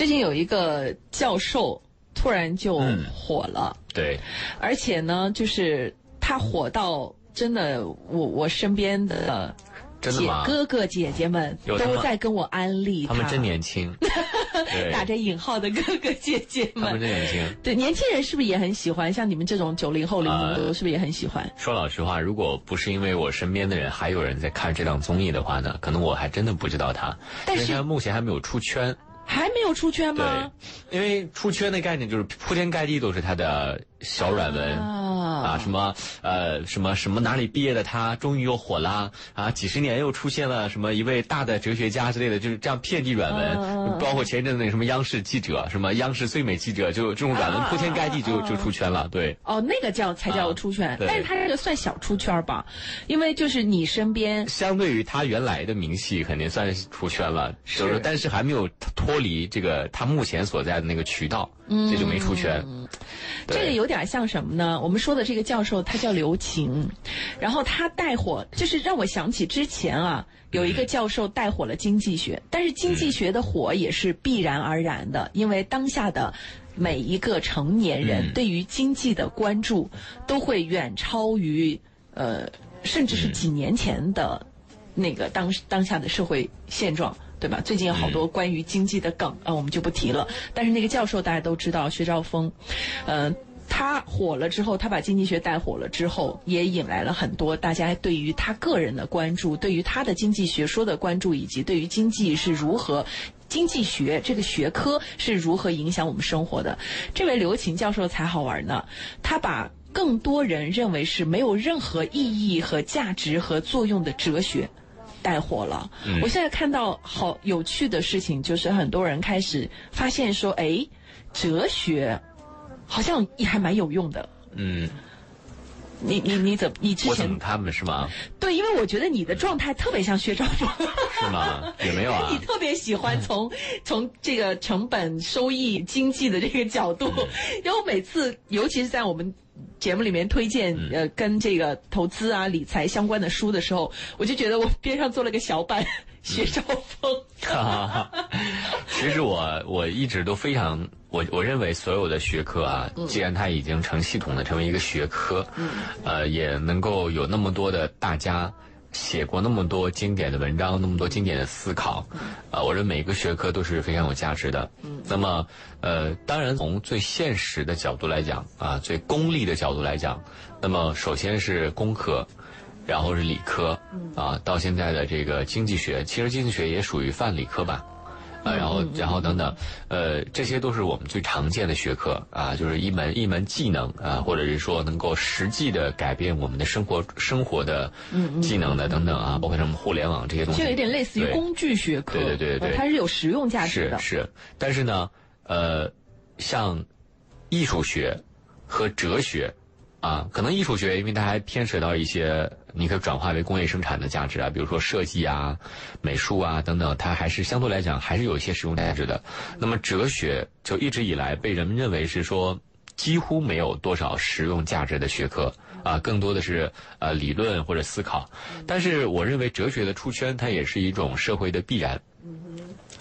最近有一个教授突然就火了，对，而且呢，就是他火到真的，我我身边的姐？哥哥姐姐们都在跟我安利他们真年轻，对，打着引号的哥哥姐姐们他们们。真年轻。对，年轻人是不是也很喜欢？像你们这种九零后、零零后，是不是也很喜欢？说老实话，如果不是因为我身边的人还有人在看这档综艺的话呢，可能我还真的不知道他，但是他目前还没有出圈。还没有出圈对吗？，因为出圈的概念就是铺天盖地都是他的小软文。啊，什么呃，什么什么哪里毕业的他终于又火啦啊！几十年又出现了什么一位大的哲学家之类的，就是这样遍地软文，嗯包括前一阵子那什么央视记者，什么央视最美记者，就这种软文铺天盖地就就出圈了。对，哦，那个叫才叫出圈，啊但是他这个算小出圈吧，因为就是你身边相对于他原来的名气，肯定算是出圈了，就是但是还没有脱离这个他目前所在的那个渠道，这就没出圈。对这个有点像什么呢？我们说的这个教授他叫刘擎，然后他带火，就是让我想起之前啊有一个教授带火了经济学，但是经济学的火也是必然而然的，因为当下的。每一个成年人嗯对于经济的关注都会远超于呃，甚至是几年前的那个当当下的社会现状，对吧？最近有好多关于经济的梗啊、我们就不提了。但是那个教授大家都知道，薛兆丰，呃，他火了之后，他把经济学带火了之后，也引来了很多大家对于他个人的关注，对于他的经济学说的关注，以及对于经济是如何。经济学这个学科是如何影响我们生活的？这位刘擎教授才好玩呢，他把更多人认为是没有任何意义和价值和作用的哲学带火了。我现在看到好有趣的事情，就是很多人开始发现说，哎，哲学好像也还蛮有用的。嗯，你你你怎么？你之前他们是吗？对，因为我觉得你的状态特别像薛兆丰。是吗？也没有啊 你。特别喜欢从从这个成本、收益、经济的这个角度，然后每次，尤其是在我们节目里面推荐呃跟这个投资啊、理财相关的书的时候，我就觉得我边上坐了个小板薛兆丰。哈哈哈。其实我我一直都非常，我我认为所有的学科啊，既然它已经成系统的成为一个学科，呃，也能够有那么多的大家写过那么多经典的文章，那么多经典的思考，啊、我认为每个学科都是非常有价值的。那么，呃，当然从最现实的角度来讲啊，最功利的角度来讲，那么首先是工科。然后是理科，啊，到现在的这个经济学，其实经济学也属于泛理科吧，啊，然后然后等等，呃，这些都是我们最常见的学科啊，就是一门一门技能啊，或者是说能够实际的改变我们的生活生活的技能的等等啊，包括什么互联网这些东西，这有点类似于工具学科，对对对对。呃它是有实用价值的。是是，但是呢，呃，像艺术学和哲学啊，可能艺术学因为它还牵扯到一些你可以转化为工业生产的价值啊，比如说设计啊、美术啊等等，它还是相对来讲还是有一些实用价值的。那么哲学就一直以来被人们认为是说。几乎没有多少实用价值的学科啊，更多的是呃理论或者思考。但是我认为哲学的出圈，它也是一种社会的必然。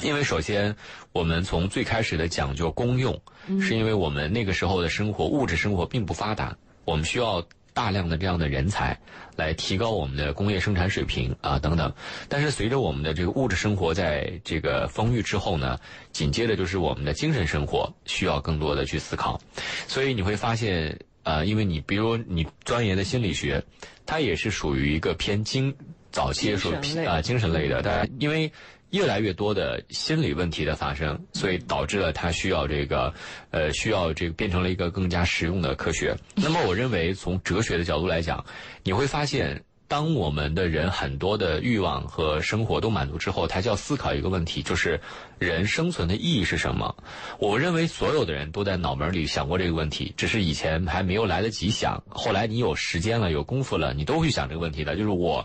因为首先，我们从最开始的讲究公用，是因为我们那个时候的生活物质生活并不发达，我们需要大量的这样的人才来提高我们的工业生产水平啊等等。但是随着我们的这个物质生活在这个丰裕之后呢，紧接着就是我们的精神生活需要更多的去思考，所以你会发现。呃，因为你比如你钻研的心理学，它也是属于一个偏精早期属于啊、精神类的，但因为越来越多的心理问题的发生，所以导致了它需要这个呃需要这个变成了一个更加实用的科学。那么我认为从哲学的角度来讲，你会发现。当我们的人很多的欲望和生活都满足之后，他就要思考一个问题，就是人生存的意义是什么？我认为所有的人都在脑门里想过这个问题，只是以前还没有来得及想，后来你有时间了，有功夫了，你都会想这个问题的。就是我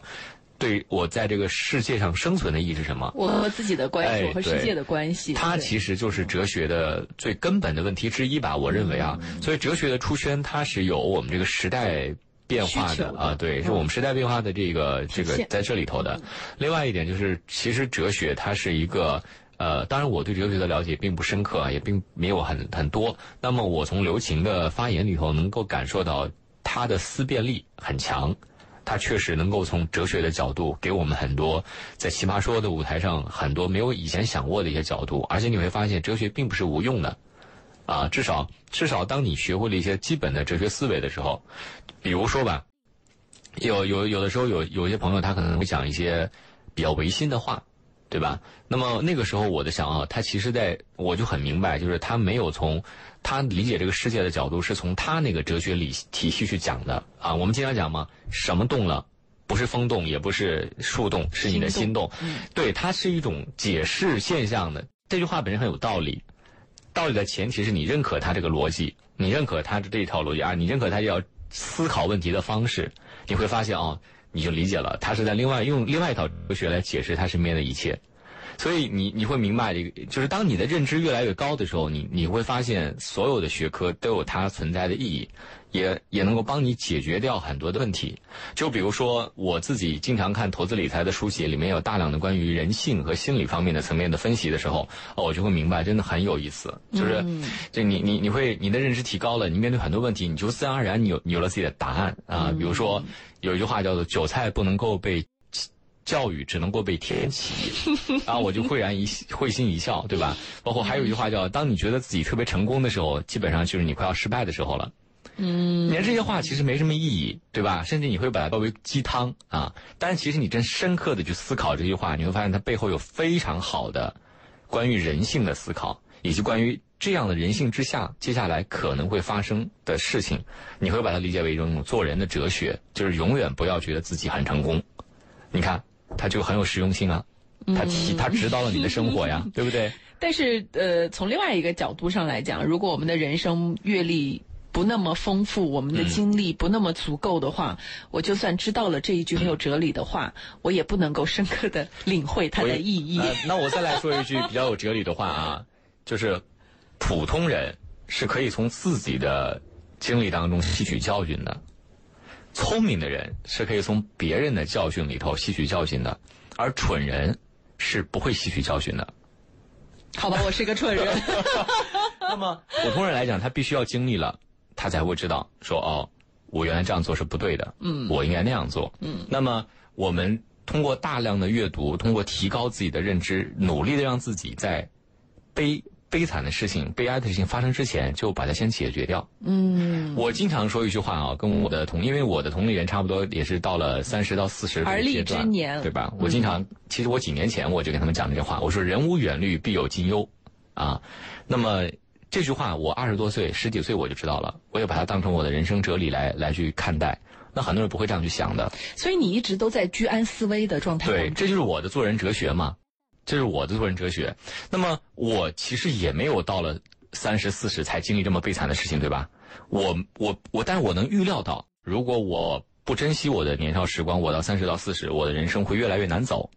对我在这个世界上生存的意义是什么？我和自己的关系，和世界的关系，它其实就是哲学的最根本的问题之一吧，我认为啊。嗯所以哲学的出圈，它是有我们这个时代。变化的的啊，对，是我们时代变化的这个这个在这里头的。另外一点就是，其实哲学它是一个呃，当然我对哲学的了解并不深刻啊，也并没有很很多。那么我从刘擎的发言里头能够感受到他的思辨力很强，他确实能够从哲学的角度给我们很多在奇葩说的舞台上很多没有以前想过的一些角度，而且你会发现哲学并不是无用的，啊，至少至少当你学会了一些基本的哲学思维的时候，比如说吧，有有有的时候有有些朋友他可能会讲一些比较违心的话。对吧？那么那个时候，我的想啊，他其实在我就很明白，就是他没有从他理解这个世界的角度，是从他那个哲学理体系去讲的啊。我们经常讲嘛，什么动了，不是风动，也不是树动，是你的心动。对，它是一种解释现象的。这句话本身很有道理，道理的前提是你认可他这个逻辑，你认可他的这一套逻辑啊，你认可他要思考问题的方式，你会发现啊。你就理解了，他是在另外用另外一套哲学来解释他身边的一切，所以你你会明白这个，就是当你的认知越来越高的时候，你你会发现所有的学科都有它存在的意义。也也能够帮你解决掉很多的问题，就比如说我自己经常看投资理财的书写，里面有大量的关于人性和心理方面的层面的分析的时候，哦，我就会明白，真的很有意思。就是，就你你你会你的认知提高了，你面对很多问题，你就自然而然你有你有了自己的答案啊。比如说有一句话叫做“韭菜不能够被教育，只能够被天启 ”，然后我就会然一会心一笑，对吧？包括还有一句话叫“当你觉得自己特别成功的时候，基本上就是你快要失败的时候了”。嗯，你看这些话其实没什么意义，对吧？甚至你会把它包为鸡汤啊。但是其实你真深刻的去思考这句话，你会发现它背后有非常好的关于人性的思考，以及关于这样的人性之下接下来可能会发生的事情。你会把它理解为一种做人的哲学，就是永远不要觉得自己很成功。你看，他就很有实用性啊，它提他指导了你的生活呀，对不对？但是呃，从另外一个角度上来讲，如果我们的人生阅历，不那么丰富，我们的经历不那么足够的话，我就算知道了这一句很有哲理的话，我也不能够深刻的领会它的意义。那我再来说一句比较有哲理的话啊，就是普通人是可以从自己的经历当中吸取教训的，聪明的人是可以从别人的教训里头吸取教训的，而蠢人是不会吸取教训的。好吧，我是个蠢人。那么普通人来讲，他必须要经历了。他才会知道，说哦，我原来这样做是不对的，嗯，我应该那样做，嗯。那么我们通过大量的阅读，通过提高自己的认知，努力的让自己在悲悲惨的事情、悲哀的事情发生之前，就把它先解决掉。嗯。我经常说一句话啊，跟我的同，因为我的同龄人差不多也是到了三十到四十而立之年，对吧？我经常，其实我几年前我就跟他们讲这句话，我说人无远虑，必有近忧，啊，那么。这句话我二十多岁、十几岁我就知道了，我也把它当成我的人生哲理来来去看待。那很多人不会这样去想的。所以你一直都在居安思危的状态。对，这就是我的做人哲学嘛，这是我的做人哲学。那么我其实也没有到了三十四十才经历这么悲惨的事情，对吧？我我我，但是我能预料到，如果我不珍惜我的年少时光，我到三十到四十，我的人生会越来越难走。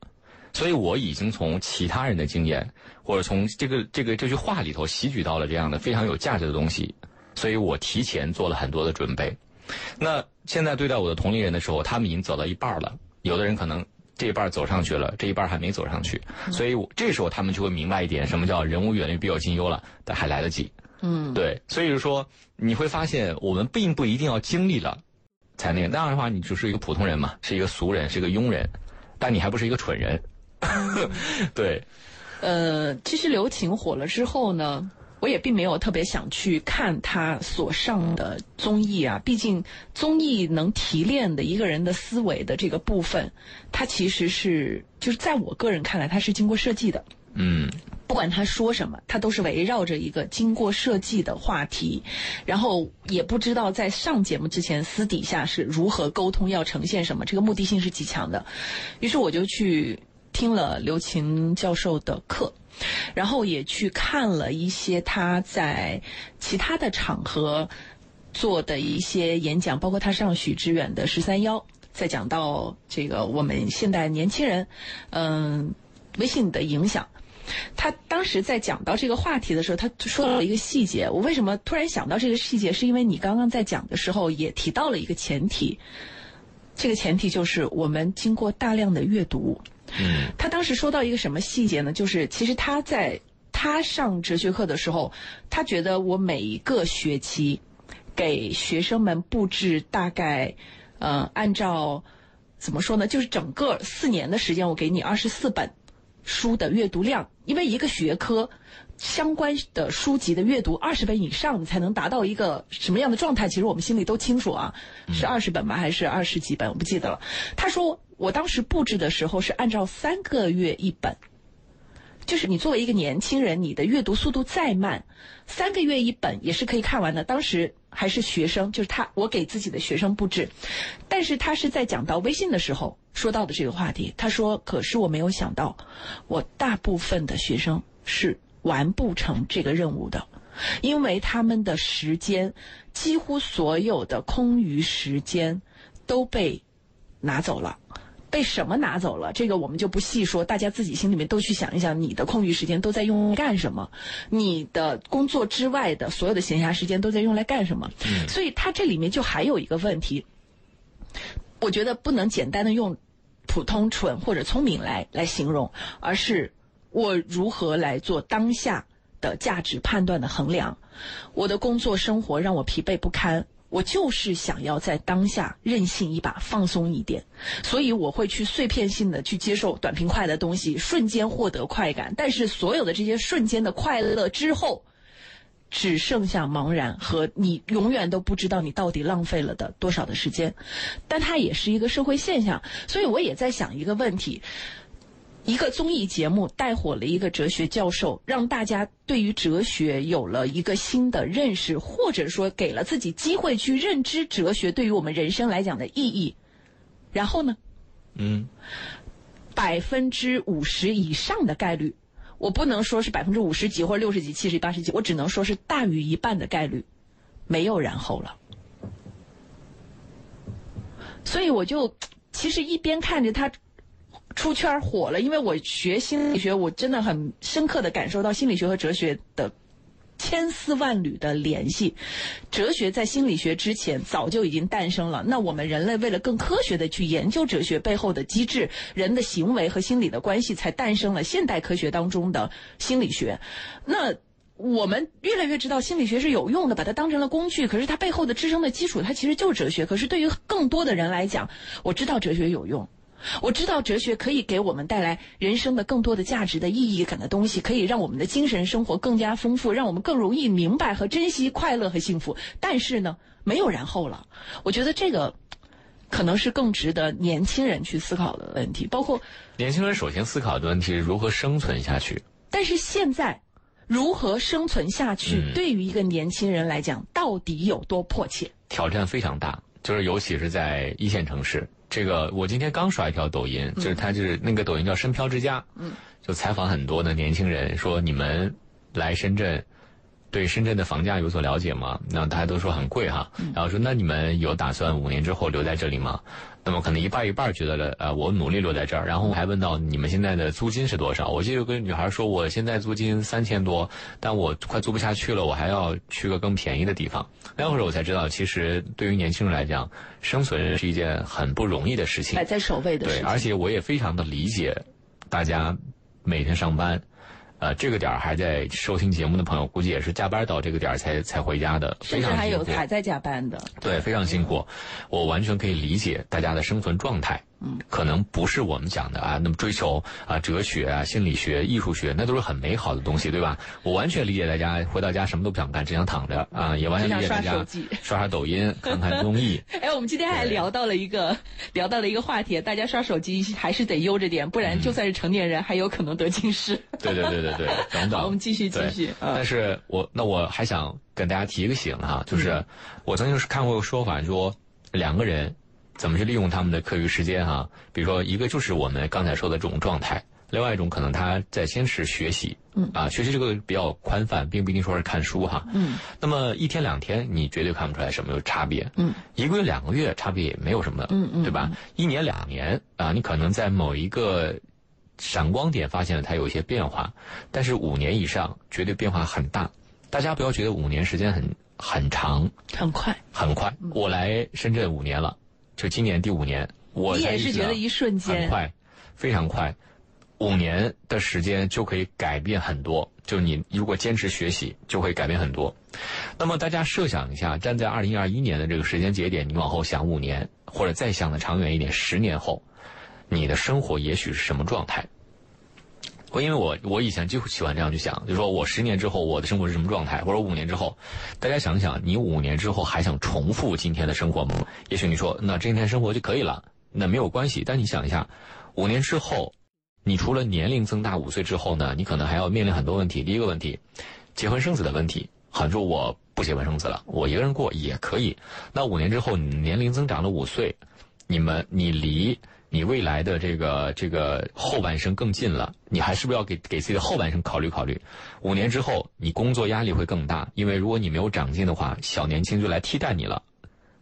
所以我已经从其他人的经验，或者从这个这个这句话里头吸取到了这样的非常有价值的东西，所以我提前做了很多的准备。那现在对待我的同龄人的时候，他们已经走到一半了，有的人可能这一半走上去了，这一半还没走上去，所以这时候他们就会明白一点，什么叫人无远虑，必有近忧了，但还来得及。嗯，对，所以说你会发现，我们并不一定要经历了才那个，那样的话，你就是一个普通人嘛，是一个俗人，是一个庸人，但你还不是一个蠢人。对，呃，其实刘擎火了之后呢，我也并没有特别想去看他所上的综艺啊。毕竟综艺能提炼的一个人的思维的这个部分，它其实是就是在我个人看来，它是经过设计的。嗯，不管他说什么，他都是围绕着一个经过设计的话题，然后也不知道在上节目之前私底下是如何沟通，要呈现什么，这个目的性是极强的。于是我就去。听了刘擎教授的课，然后也去看了一些他在其他的场合做的一些演讲，包括他上许知远的十三幺，在讲到这个我们现代年轻人，嗯，微信的影响。他当时在讲到这个话题的时候，他说到了一个细节。我为什么突然想到这个细节？是因为你刚刚在讲的时候也提到了一个前提，这个前提就是我们经过大量的阅读。嗯他当时说到一个什么细节呢？就是其实他在他上哲学课的时候，他觉得我每一个学期给学生们布置大概，呃，按照怎么说呢？就是整个四年的时间，我给你二十四本书的阅读量，因为一个学科相关的书籍的阅读二十本以上，你才能达到一个什么样的状态？其实我们心里都清楚啊，是二十本吗？还是二十几本？我不记得了。他说我当时布置的时候是按照三个月一本。就是你作为一个年轻人，你的阅读速度再慢，三个月一本也是可以看完的。当时还是学生，就是他，我给自己的学生布置，但是他是在讲到微信的时候说到的这个话题。他说：“可是我没有想到，我大部分的学生是完不成这个任务的，因为他们的时间，几乎所有的空余时间都被拿走了。”被什么拿走了？这个我们就不细说，大家自己心里面都去想一想，你的空余时间都在用干什么？你的工作之外的所有的闲暇时间都在用来干什么？嗯所以它这里面就还有一个问题，我觉得不能简单的用普通、蠢或者聪明来来形容，而是我如何来做当下的价值判断的衡量。我的工作生活让我疲惫不堪。我就是想要在当下任性一把，放松一点，所以我会去碎片性的去接受短平快的东西，瞬间获得快感。但是所有的这些瞬间的快乐之后，只剩下茫然和你永远都不知道你到底浪费了的多少的时间。但它也是一个社会现象，所以我也在想一个问题。一个综艺节目带火了一个哲学教授，让大家对于哲学有了一个新的认识，或者说给了自己机会去认知哲学对于我们人生来讲的意义。然后呢，嗯百分之五十以上的概率，我不能说是百分之五十几或者六十几、七十、八十几，我只能说是大于一半的概率，没有然后了。所以我就其实一边看着他。出圈火了，因为我学心理学，我真的很深刻的感受到心理学和哲学的千丝万缕的联系。哲学在心理学之前早就已经诞生了，那我们人类为了更科学的去研究哲学背后的机制、人的行为和心理的关系，才诞生了现代科学当中的心理学。那我们越来越知道心理学是有用的，把它当成了工具。可是它背后的支撑的基础，它其实就是哲学。可是对于更多的人来讲，我知道哲学有用。我知道哲学可以给我们带来人生的更多的价值的意义感的东西，可以让我们的精神生活更加丰富，让我们更容易明白和珍惜快乐和幸福。但是呢，没有然后了。我觉得这个可能是更值得年轻人去思考的问题，包括年轻人首先思考的问题是如何生存下去。但是现在如何生存下去，嗯对于一个年轻人来讲，到底有多迫切？挑战非常大，就是尤其是在一线城市。这个我今天刚刷一条抖音，就是他就是那个抖音叫“深漂之家”，嗯，就采访很多的年轻人，说你们来深圳，对深圳的房价有所了解吗？那大家都说很贵哈，然后说那你们有打算五年之后留在这里吗？那么可能一半一半觉得了，呃，我努力留在这儿。然后还问到你们现在的租金是多少？我记得有个女孩说，我现在租金三千多，但我快租不下去了，我还要去个更便宜的地方。那会儿我才知道，其实对于年轻人来讲，生存是一件很不容易的事情摆。在首位的事，情。对而且我也非常的理解大家每天上班，呃，这个点儿还在收听节目的朋友，估计也是加班到这个点儿才才回家的，非常辛苦。有还在加班的。对，非常辛苦，我完全可以理解大家的生存状态。嗯，可能不是我们讲的啊，那么追求啊哲学啊、心理学、艺术学，那都是很美好的东西，对吧？我完全理解大家回到家什么都不想干，只想躺着啊，也完全理解大家刷刷刷抖音、看看综艺。哎，我们今天还对聊到了一个聊到了一个话题，大家刷手机还是得悠着点，不然就算是成年人，还有可能得近视。对对对对对，等等。好，我们继续继对续。嗯但是我那我还想跟大家提一个醒哈，就是我曾经是看过一个说法，说两个人怎么去利用他们的课余时间哈，比如说一个就是我们刚才说的这种状态，另外一种可能他在先是学习，嗯。啊，学习这个比较宽泛，并不一定说是看书哈，嗯。那么一天两天你绝对看不出来什么有差别，嗯，一个月两个月差别也没有什么，嗯嗯对吧？一年两年啊，你可能在某一个闪光点发现了它有一些变化，但是五年以上绝对变化很大。大家不要觉得五年时间很很长。很快，很快，嗯。我来深圳五年了，就今年第五年，我也是觉得一瞬间很间。快。非常快，五年的时间就可以改变很多。就你如果坚持学习，就会改变很多。那么大家设想一下，站在二零二一年的这个时间节点，你往后想五年，或者再想的长远一点，十年后，你的生活也许是什么状态？我因为我我以前就喜欢这样去想，就说我十年之后我的生活是什么状态，或者五年之后，大家想想，你五年之后还想重复今天的生活吗？也许你说那今天生活就可以了，那没有关系。但你想一下，五年之后。你除了年龄增大五岁之后呢，你可能还要面临很多问题。第一个问题，结婚生子的问题。很多我不结婚生子了，我一个人过也可以。那五年之后，你年龄增长了五岁，你们你离你未来的这个这个后半生更近了，你还是不是要给给自己的后半生考虑考虑？五年之后，你工作压力会更大，因为如果你没有长进的话，小年轻就来替代你了，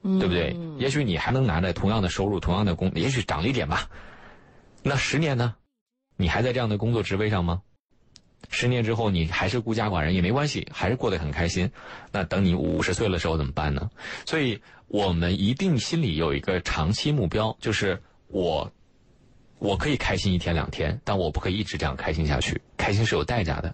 对不对？也许你还能拿着同样的收入，同样的工，也许涨了一点吧。那十年呢？你还在这样的工作职位上吗？十年之后你还是孤家寡人也没关系，还是过得很开心。那等你五十岁的时候怎么办呢？所以我们一定心里有一个长期目标，就是我我可以开心一天两天，但我不可以一直这样开心下去。开心是有代价的。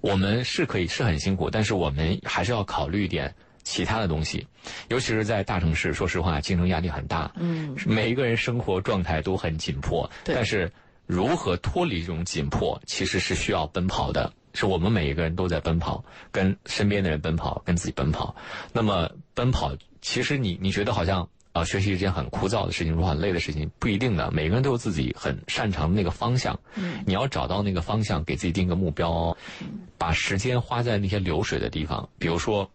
我们是可以是很辛苦，但是我们还是要考虑一点。其他的东西，尤其是在大城市，说实话，竞争压力很大。嗯，每一个人生活状态都很紧迫。但是，如何脱离这种紧迫，其实是需要奔跑的。是我们每一个人都在奔跑，跟身边的人奔跑，跟自己奔跑。那么，奔跑，其实你你觉得好像啊，学习一件很枯燥的事情，说很累的事情，不一定的。每个人都有自己很擅长的那个方向。嗯，你要找到那个方向，给自己定个目标，把时间花在那些流水的地方，比如说。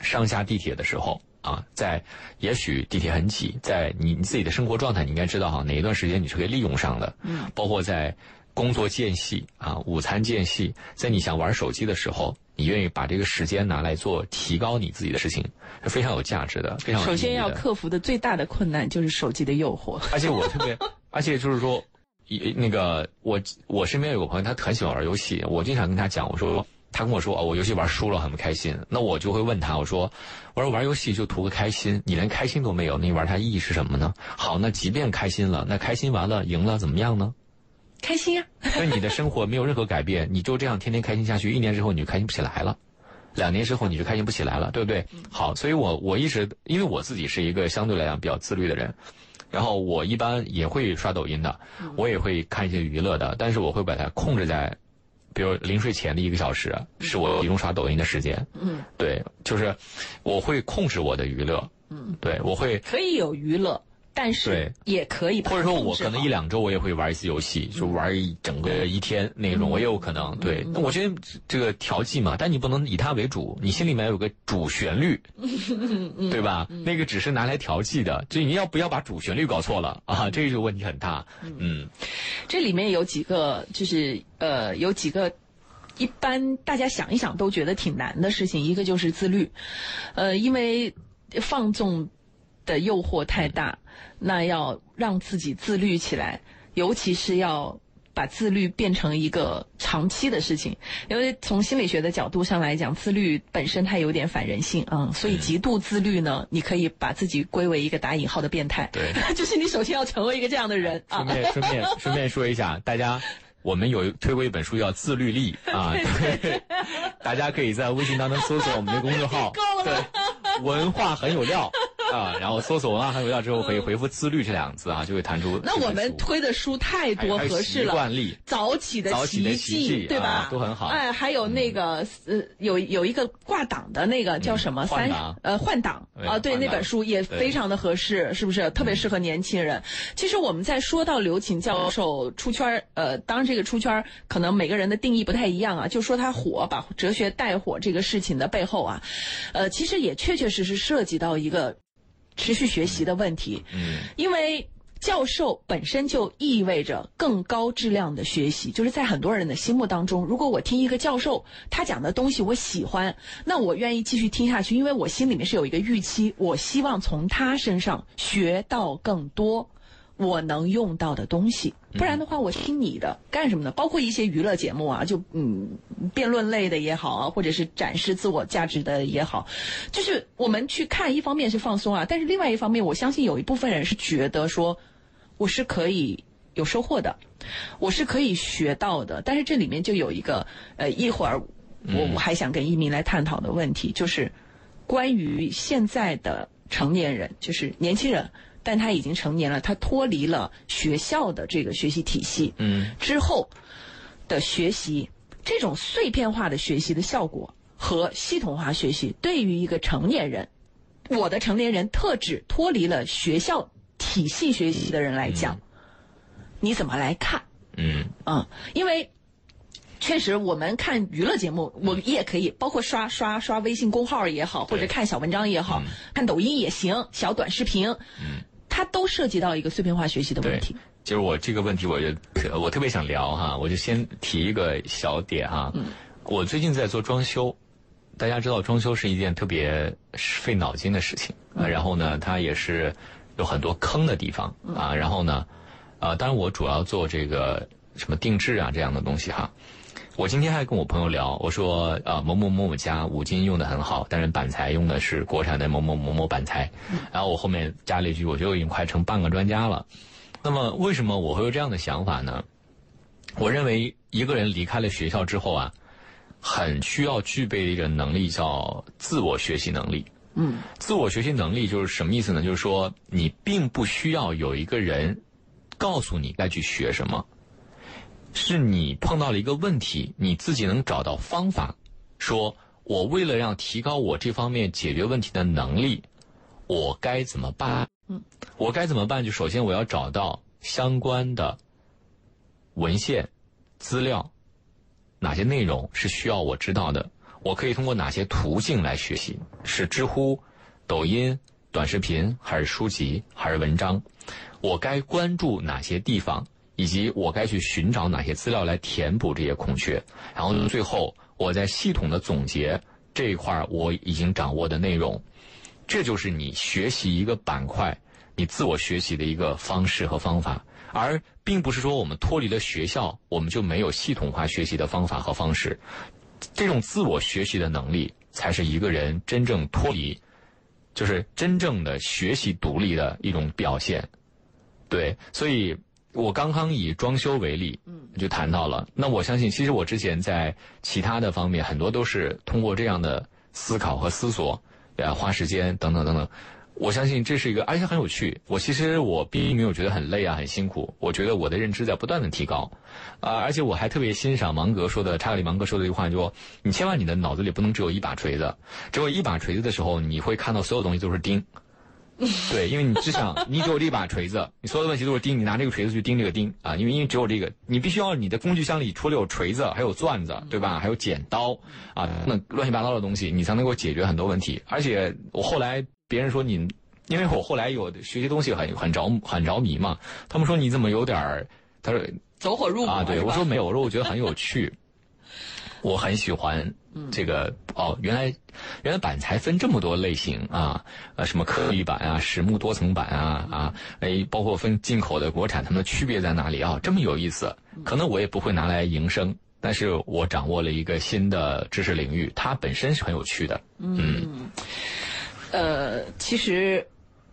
上下地铁的时候啊，在也许地铁很挤，在你你自己的生活状态，你应该知道哈，哪一段时间你是可以利用上的。嗯，包括在工作间隙啊，午餐间隙，在你想玩手机的时候，你愿意把这个时间拿来做提高你自己的事情，是非常有价值的，非常。首先要克服的最大的困难就是手机的诱惑。而且我特别，而且就是说，一那个我我身边有个朋友，他很喜欢玩游戏，我经常跟他讲，我说。他跟我说：“哦，我游戏玩输了，很不开心。”那我就会问他：“我说，我说玩游戏就图个开心，你连开心都没有，那你玩它意义是什么呢？”好，那即便开心了，那开心完了赢了怎么样呢？开心啊！那你的生活没有任何改变，你就这样天天开心下去，一年之后你就开心不起来了，两年之后你就开心不起来了，对不对？好，所以我我一直因为我自己是一个相对来讲比较自律的人，然后我一般也会刷抖音的，我也会看一些娱乐的，但是我会把它控制在。比如临睡前的一个小时是我集中刷抖音的时间。嗯，对，就是我会控制我的娱乐。嗯，对，我会可以有娱乐。但是也可以，或者说我可能一两周我也会玩一次游戏，就玩一整个一天那种，我也有可能。对，那我觉得这个调剂嘛，但你不能以它为主，你心里面有个主旋律，对吧？那个只是拿来调剂的，所以你要不要把主旋律搞错了啊？这个问题很大。嗯，这里面有几个，就是呃，有几个一般大家想一想都觉得挺难的事情，一个就是自律，呃，因为放纵。的诱惑太大，那要让自己自律起来，尤其是要把自律变成一个长期的事情。因为从心理学的角度上来讲，自律本身它有点反人性啊，所以极度自律呢，你可以把自己归为一个打引号的变态。对，就是你首先要成为一个这样的人啊。顺便顺便 顺便说一下，大家，我们有推过一本书叫《自律力》啊，对 大家可以在微信当中搜索我们的公众号，对，文化很有料。啊，然后搜索“文化很有料”之后，可以回复“自律”这两个字啊，就会弹出。那我们推的书太多合适了，惯例早起的奇迹，对吧？都很好。哎，还有那个呃，有有一个挂档的那个叫什么三呃换档啊，对，那本书也非常的合适，是不是？特别适合年轻人。其实我们在说到刘擎教授出圈呃，当然这个出圈可能每个人的定义不太一样啊。就说他火，把哲学带火这个事情的背后啊，呃，其实也确确实实涉及到一个。持续学习的问题，嗯，因为教授本身就意味着更高质量的学习，就是在很多人的心目当中，如果我听一个教授他讲的东西我喜欢，那我愿意继续听下去，因为我心里面是有一个预期，我希望从他身上学到更多。我能用到的东西，不然的话，我听你的干什么呢？包括一些娱乐节目啊，就嗯，辩论类的也好啊，或者是展示自我价值的也好，就是我们去看，一方面是放松啊，但是另外一方面，我相信有一部分人是觉得说，我是可以有收获的，我是可以学到的。但是这里面就有一个呃，一会儿我我还想跟一鸣来探讨的问题，就是关于现在的成年人，就是年轻人，但他已经成年了，他脱离了学校的这个学习体系，嗯，之后的学习，这种碎片化的学习的效果和系统化学习，对于一个成年人，我的成年人特指脱离了学校体系学习的人来讲，你怎么来看？嗯。嗯，因为确实我们看娱乐节目，我们也可以，包括刷刷刷微信公号也好，或者看小文章也好，看抖音也行，小短视频，嗯，它都涉及到一个碎片化学习的问题。，就是我这个问题，我就我特别想聊哈，我就先提一个小点哈。嗯我最近在做装修，大家知道装修是一件特别费脑筋的事情，嗯呃然后呢，它也是有很多坑的地方嗯啊。然后呢，啊，当然我主要做这个什么定制啊这样的东西哈。我今天还跟我朋友聊，我说啊某某某某家五金用的很好，但是板材用的是国产的某某某某板材，然后我后面加了一句，我觉得我已经快成半个专家了。那么为什么我会有这样的想法呢？我认为一个人离开了学校之后啊，很需要具备的一个能力叫自我学习能力。嗯自我学习能力就是什么意思呢？就是说你并不需要有一个人告诉你该去学什么，是你碰到了一个问题，你自己能找到方法，说我为了让提高我这方面解决问题的能力，我该怎么办？嗯，我该怎么办？就首先我要找到相关的文献、资料，哪些内容是需要我知道的？我可以通过哪些途径来学习？是知乎、抖音、短视频，还是书籍，还是文章？我该关注哪些地方，以及我该去寻找哪些资料来填补这些空缺？然后最后，我再系统的总结这一块我已经掌握的内容。这就是你学习一个板块，你自我学习的一个方式和方法，而并不是说我们脱离了学校，我们就没有系统化学习的方法和方式。这种自我学习的能力，才是一个人真正脱离，就是真正的学习独立的一种表现。对，所以我刚刚以装修为例，嗯，就谈到了。那我相信，其实我之前在其他的方面，很多都是通过这样的思考和思索，呃，花时间等等等等。我相信这是一个，而且很有趣。我其实我并没有觉得很累啊，很辛苦。我觉得我的认知在不断的提高，啊、而且我还特别欣赏芒格说的，查理芒格说的一句话，就说你千万你的脑子里不能只有一把锤子，只有一把锤子的时候，你会看到所有东西都是钉。对，因为你只想你只有这一把锤子，你所有的问题都是钉，你拿这个锤子去钉这个钉啊，因为因为只有这个，你必须要你的工具箱里除了有锤子，还有钻子，对吧？还有剪刀啊，那乱七八糟的东西，你才能够解决很多问题。而且我后来别人说你，因为我后来有学习东西很很着很着迷嘛，他们说你怎么有点儿，他说走火入魔啊，对我说没有，我说我觉得很有趣，我很喜欢这个哦，原来原来板材分这么多类型啊，呃，什么颗粒板啊、实木多层板啊啊，哎，包括分进口的、国产，它们的区别在哪里啊？这么有意思，可能我也不会拿来营生。但是我掌握了一个新的知识领域，它本身是很有趣的。嗯呃，其实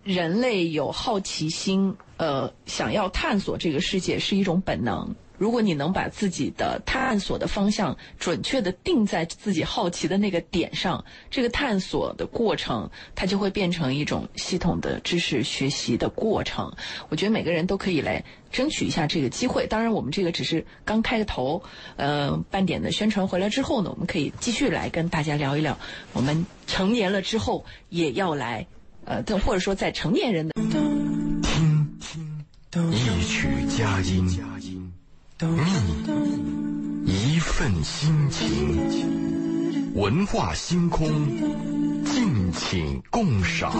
人类有好奇心，呃，想要探索这个世界是一种本能。如果你能把自己的探索的方向准确的定在自己好奇的那个点上，这个探索的过程，它就会变成一种系统的知识学习的过程。我觉得每个人都可以来争取一下这个机会。当然，我们这个只是刚开个头，呃，半点的宣传回来之后呢，我们可以继续来跟大家聊一聊，我们成年了之后也要来，呃，或者说在成年人的听听。一曲佳音佳音，一份心情，文化星空，敬请共赏。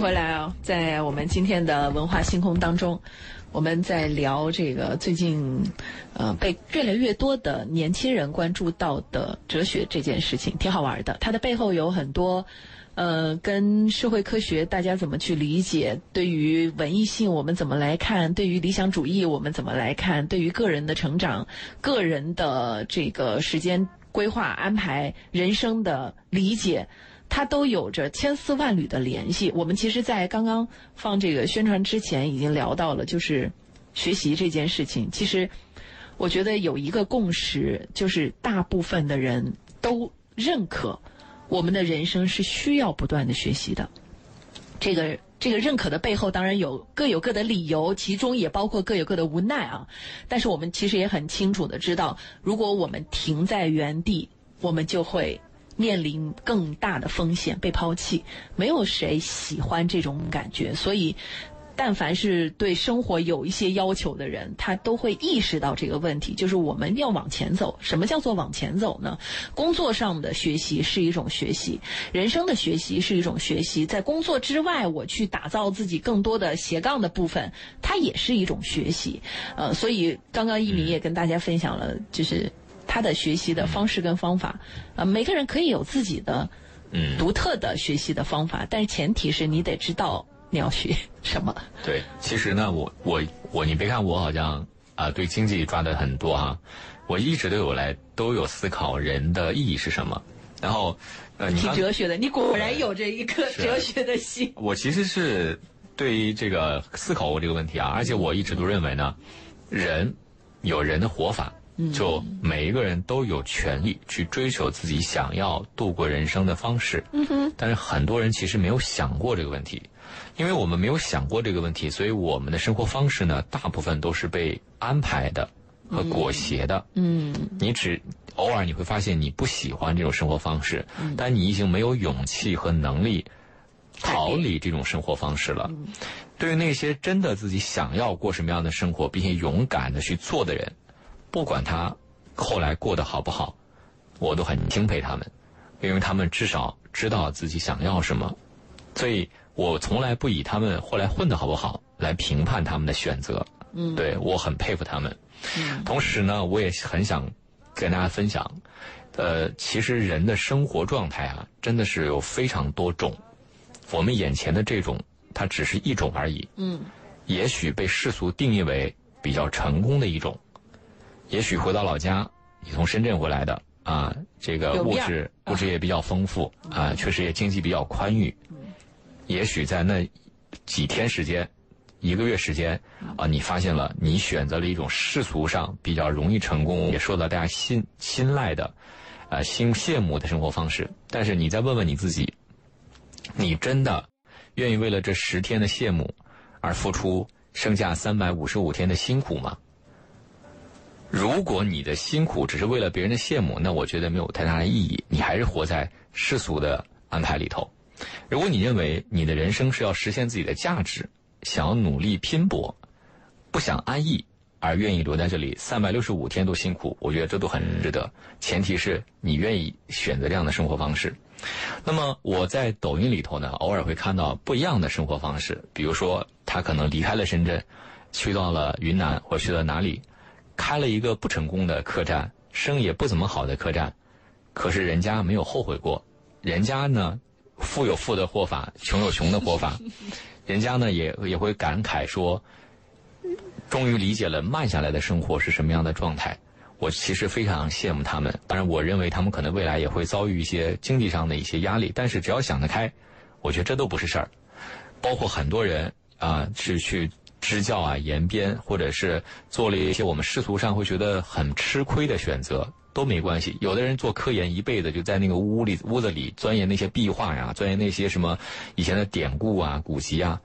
回来啊，在我们今天的文化星空当中，我们在聊这个最近呃被越来越多的年轻人关注到的哲学这件事情，挺好玩的。它的背后有很多呃，跟社会科学大家怎么去理解？对于文艺性我们怎么来看？对于理想主义我们怎么来看？对于个人的成长、个人的这个时间规划安排、人生的理解，它都有着千丝万缕的联系。我们其实，在刚刚放这个宣传之前，已经聊到了，就是学习这件事情。其实，我觉得有一个共识，就是大部分的人都认可。我们的人生是需要不断的学习的，这个这个认可的背后当然有各有各的理由，其中也包括各有各的无奈啊。但是我们其实也很清楚的知道，如果我们停在原地，我们就会面临更大的风险被抛弃。没有谁喜欢这种感觉，所以。但凡是对生活有一些要求的人，他都会意识到这个问题，就是我们要往前走。什么叫做往前走呢？工作上的学习是一种学习，人生的学习是一种学习。在工作之外，我去打造自己更多的斜杠的部分，它也是一种学习。呃，所以刚刚一鸣也跟大家分享了，就是他的学习的方式跟方法。呃，每个人可以有自己的嗯独特的学习的方法，但是前提是你得知道。你要学什么？对，其实呢，我我我，你别看我好像啊，对经济抓的很多哈，我一直都有来都有思考人的意义是什么。然后，呃，挺哲学的，你果然有着一颗哲学的心。我其实是对于这个思考过这个问题啊，而且我一直都认为呢，人有人的活法，就每一个人都有权利去追求自己想要度过人生的方式。嗯哼。但是很多人其实没有想过这个问题。因为我们没有想过这个问题，所以我们的生活方式呢，大部分都是被安排的和裹挟的。嗯，你只偶尔你会发现你不喜欢这种生活方式，但你已经没有勇气和能力逃离这种生活方式了。对于那些真的自己想要过什么样的生活，并且勇敢的去做的人，不管他后来过得好不好，我都很钦佩他们，因为他们至少知道自己想要什么，所以。我从来不以他们后来混的好不好来评判他们的选择，嗯，对我很佩服他们。嗯，同时呢，我也很想跟大家分享，呃，其实人的生活状态啊，真的是有非常多种。我们眼前的这种，它只是一种而已。嗯，也许被世俗定义为比较成功的一种，也许回到老家，你从深圳回来的啊，这个物质物质也比较丰富啊，确实也经济比较宽裕。也许在那几天时间，一个月时间，啊，你发现了你选择了一种世俗上比较容易成功，也受到大家信信赖的，呃，心羡慕的生活方式。但是你再问问你自己，你真的愿意为了这十天的羡慕而付出剩下三百五十五天的辛苦吗？如果你的辛苦只是为了别人的羡慕，那我觉得没有太大的意义。你还是活在世俗的安排里头。如果你认为你的人生是要实现自己的价值，想要努力拼搏，不想安逸而愿意留在这里三百六十五天都辛苦，我觉得这都很值得。前提是你愿意选择这样的生活方式。那么我在抖音里头呢，偶尔会看到不一样的生活方式，比如说他可能离开了深圳，去到了云南或去了哪里，开了一个不成功的客栈，生意也不怎么好的客栈，可是人家没有后悔过，人家呢。富有富的活法，穷有穷的活法，人家呢也也会感慨说，终于理解了慢下来的生活是什么样的状态。我其实非常羡慕他们，当然我认为他们可能未来也会遭遇一些经济上的一些压力，但是只要想得开，我觉得这都不是事儿。包括很多人啊，是去支教啊、延边，或者是做了一些我们世俗上会觉得很吃亏的选择。都没关系。有的人做科研一辈子，就在那个屋里屋子里钻研那些壁画呀，钻研那些什么以前的典故啊、古籍啊，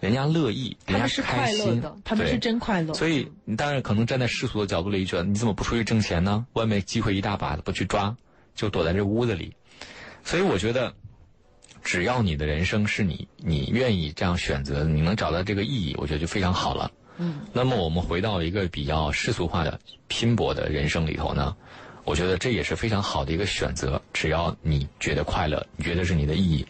人家乐意，人家是快乐的，他们是真快乐。所以你当然可能站在世俗的角度里觉得，你怎么不出去挣钱呢？外面机会一大把，不去抓，就躲在这屋子里。所以我觉得，只要你的人生是你你愿意这样选择，你能找到这个意义，我觉得就非常好了。嗯。那么我们回到一个比较世俗化的拼搏的人生里头呢？我觉得这也是非常好的一个选择，只要你觉得快乐，你觉得是你的意义。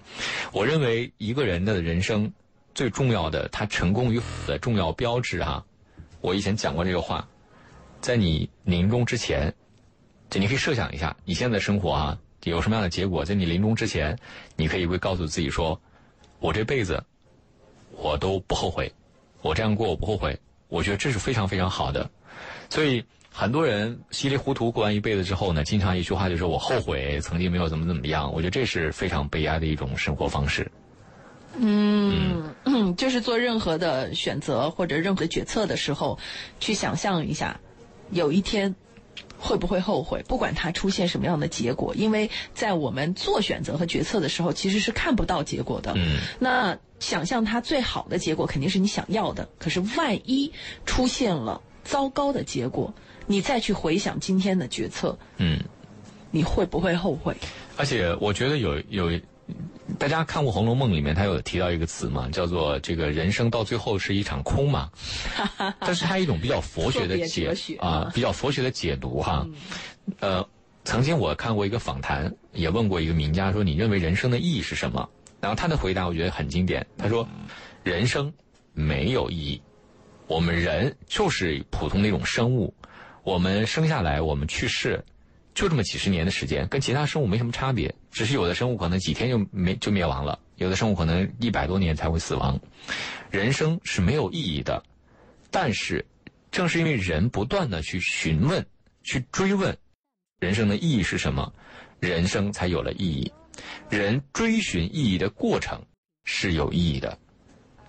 我认为一个人的人生最重要的，他成功与否的重要标志啊，我以前讲过这个话，在你临终之前，就你可以设想一下，你现在的生活啊，有什么样的结果，在你临终之前，你可以会告诉自己说：“我这辈子我都不后悔，我这样过我不后悔。”我觉得这是非常非常好的。所以很多人稀里糊涂过完一辈子之后呢，经常一句话就是“我后悔曾经没有怎么怎么样”。我觉得这是非常悲哀的一种生活方式。嗯嗯，就是做任何的选择或者任何决策的时候，去想象一下，有一天会不会后悔？不管它出现什么样的结果，因为在我们做选择和决策的时候，其实是看不到结果的。嗯，那想象它最好的结果肯定是你想要的，可是万一出现了糟糕的结果，你再去回想今天的决策，嗯，你会不会后悔？而且我觉得有有。大家看过《红楼梦》里面，他有提到一个词嘛，叫做这个人生到最后是一场空嘛。但是他一种比较佛学的解啊，比较佛学的解读哈。呃，曾经我看过一个访谈，也问过一个名家说：“你认为人生的意义是什么？”然后他的回答我觉得很经典，他说：“人生没有意义，我们人就是普通的一种生物，我们生下来，我们去世。”就这么几十年的时间，跟其他生物没什么差别，只是有的生物可能几天就没就灭亡了，有的生物可能一百多年才会死亡。人生是没有意义的，但是正是因为人不断的去询问、去追问，人生的意义是什么，人生才有了意义。人追寻意义的过程是有意义的。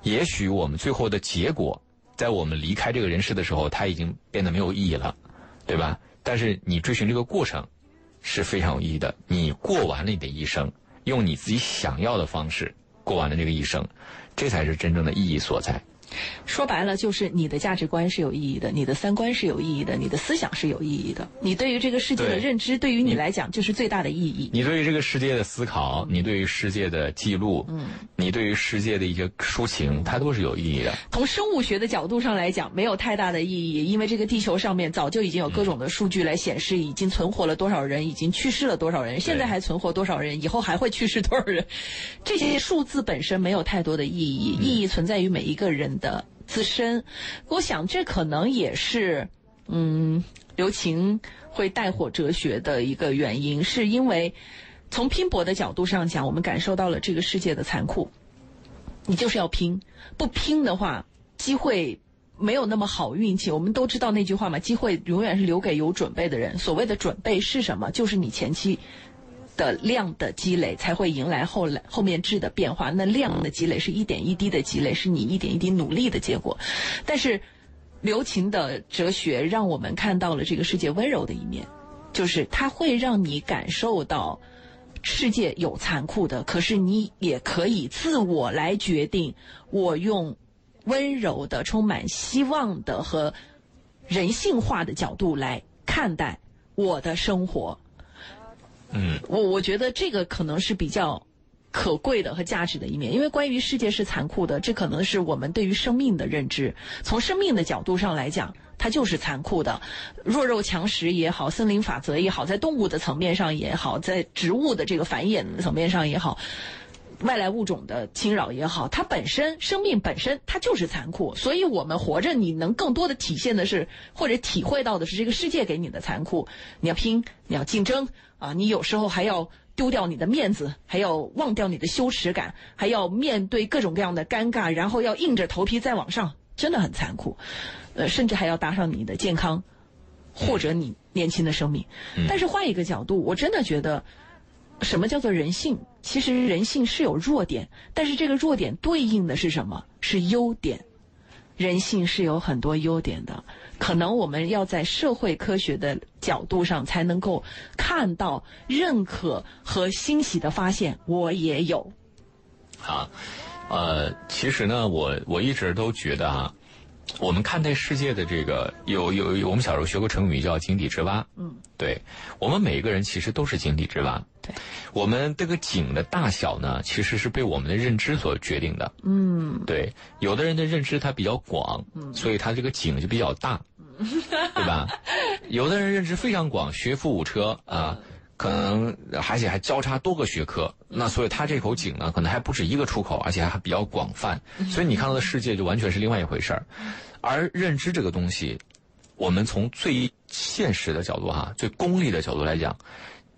也许我们最后的结果，在我们离开这个人世的时候，它已经变得没有意义了，对吧？但是你追寻这个过程是非常有意义的。你过完了你的一生，用你自己想要的方式过完了这个一生，这才是真正的意义所在。说白了，就是你的价值观是有意义的，你的三观是有意义的，你的思想是有意义的。你对于这个世界的认知，对于你来讲就是最大的意义。你对于这个世界的思考，你对于世界的记录，嗯，你对于世界的一些抒情，它都是有意义的。从生物学的角度上来讲，没有太大的意义，因为这个地球上面早就已经有各种的数据来显示，已经存活了多少人，已经去世了多少人，现在还存活多少人，以后还会去世多少人。这些数字本身没有太多的意义，意义存在于每一个人的。自身，我想这可能也是，嗯，刘擎会带火哲学的一个原因，是因为从拼搏的角度上讲，我们感受到了这个世界的残酷。你就是要拼，不拼的话，机会没有那么好运气。我们都知道那句话嘛，机会永远是留给有准备的人。所谓的准备是什么？就是你前期。的量的积累才会迎来后来后面质的变化。那量的积累是一点一滴的积累，是你一点一滴努力的结果。但是，刘琴的哲学让我们看到了这个世界温柔的一面，就是它会让你感受到世界有残酷的，可是你也可以自我来决定，我用温柔的、充满希望的和人性化的角度来看待我的生活。嗯，我我觉得这个可能是比较可贵的和价值的一面，因为关于世界是残酷的，这可能是我们对于生命的认知。从生命的角度上来讲，它就是残酷的，弱肉强食也好，森林法则也好，在动物的层面上也好，在植物的这个繁衍层面上也好。外来物种的侵扰也好，它本身生命本身它就是残酷，所以我们活着，你能更多的体现的是或者体会到的是这个世界给你的残酷。你要拼，你要竞争啊！你有时候还要丢掉你的面子，还要忘掉你的羞耻感，还要面对各种各样的尴尬，然后要硬着头皮再往上，真的很残酷。呃，甚至还要搭上你的健康，或者你年轻的生命。但是换一个角度，我真的觉得。什么叫做人性？其实人性是有弱点，但是这个弱点对应的是什么？是优点。人性是有很多优点的，可能我们要在社会科学的角度上才能够看到、认可和欣喜的发现。我也有。好，呃，其实呢，我我一直都觉得啊。我们看待世界的这个有有有，我们小时候学过成语叫井底之蛙。嗯，对，我们每一个人其实都是井底之蛙。对，我们这个井的大小呢，其实是被我们的认知所决定的。嗯，对，有的人的认知他比较广，所以他这个井就比较大，对吧？有的人认知非常广，学富五车啊。可能而且还交叉多个学科，那所以他这口井呢，可能还不止一个出口，而且还比较广泛，所以你看到的世界就完全是另外一回事儿。而认知这个东西，我们从最现实的角度哈，最功利的角度来讲，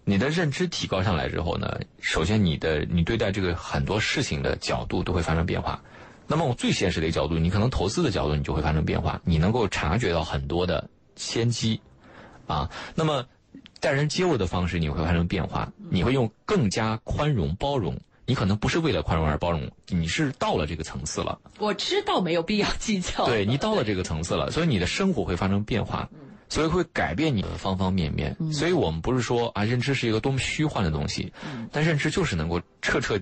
你的认知提高上来之后呢，首先你的你对待这个很多事情的角度都会发生变化。那么我最现实的一个角度，你可能投资的角度你就会发生变化，你能够察觉到很多的先机，啊，那么待人接物的方式你会发生变化，你会用更加宽容包容。你可能不是为了宽容而包容，你是到了这个层次了。我知道没有必要计较。对你到了这个层次了，所以你的生活会发生变化，所以会改变你的方方面面。所以我们不是说啊，认知是一个多么虚幻的东西，但认知就是能够彻彻、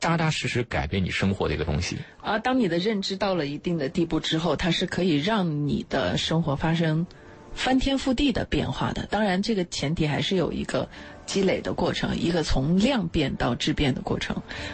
扎扎实实改变你生活的一个东西。而当你的认知到了一定的地步之后，它是可以让你的生活发生翻天覆地的变化的。当然，这个前提还是有一个。积累的过程，一个从量变到质变的过程。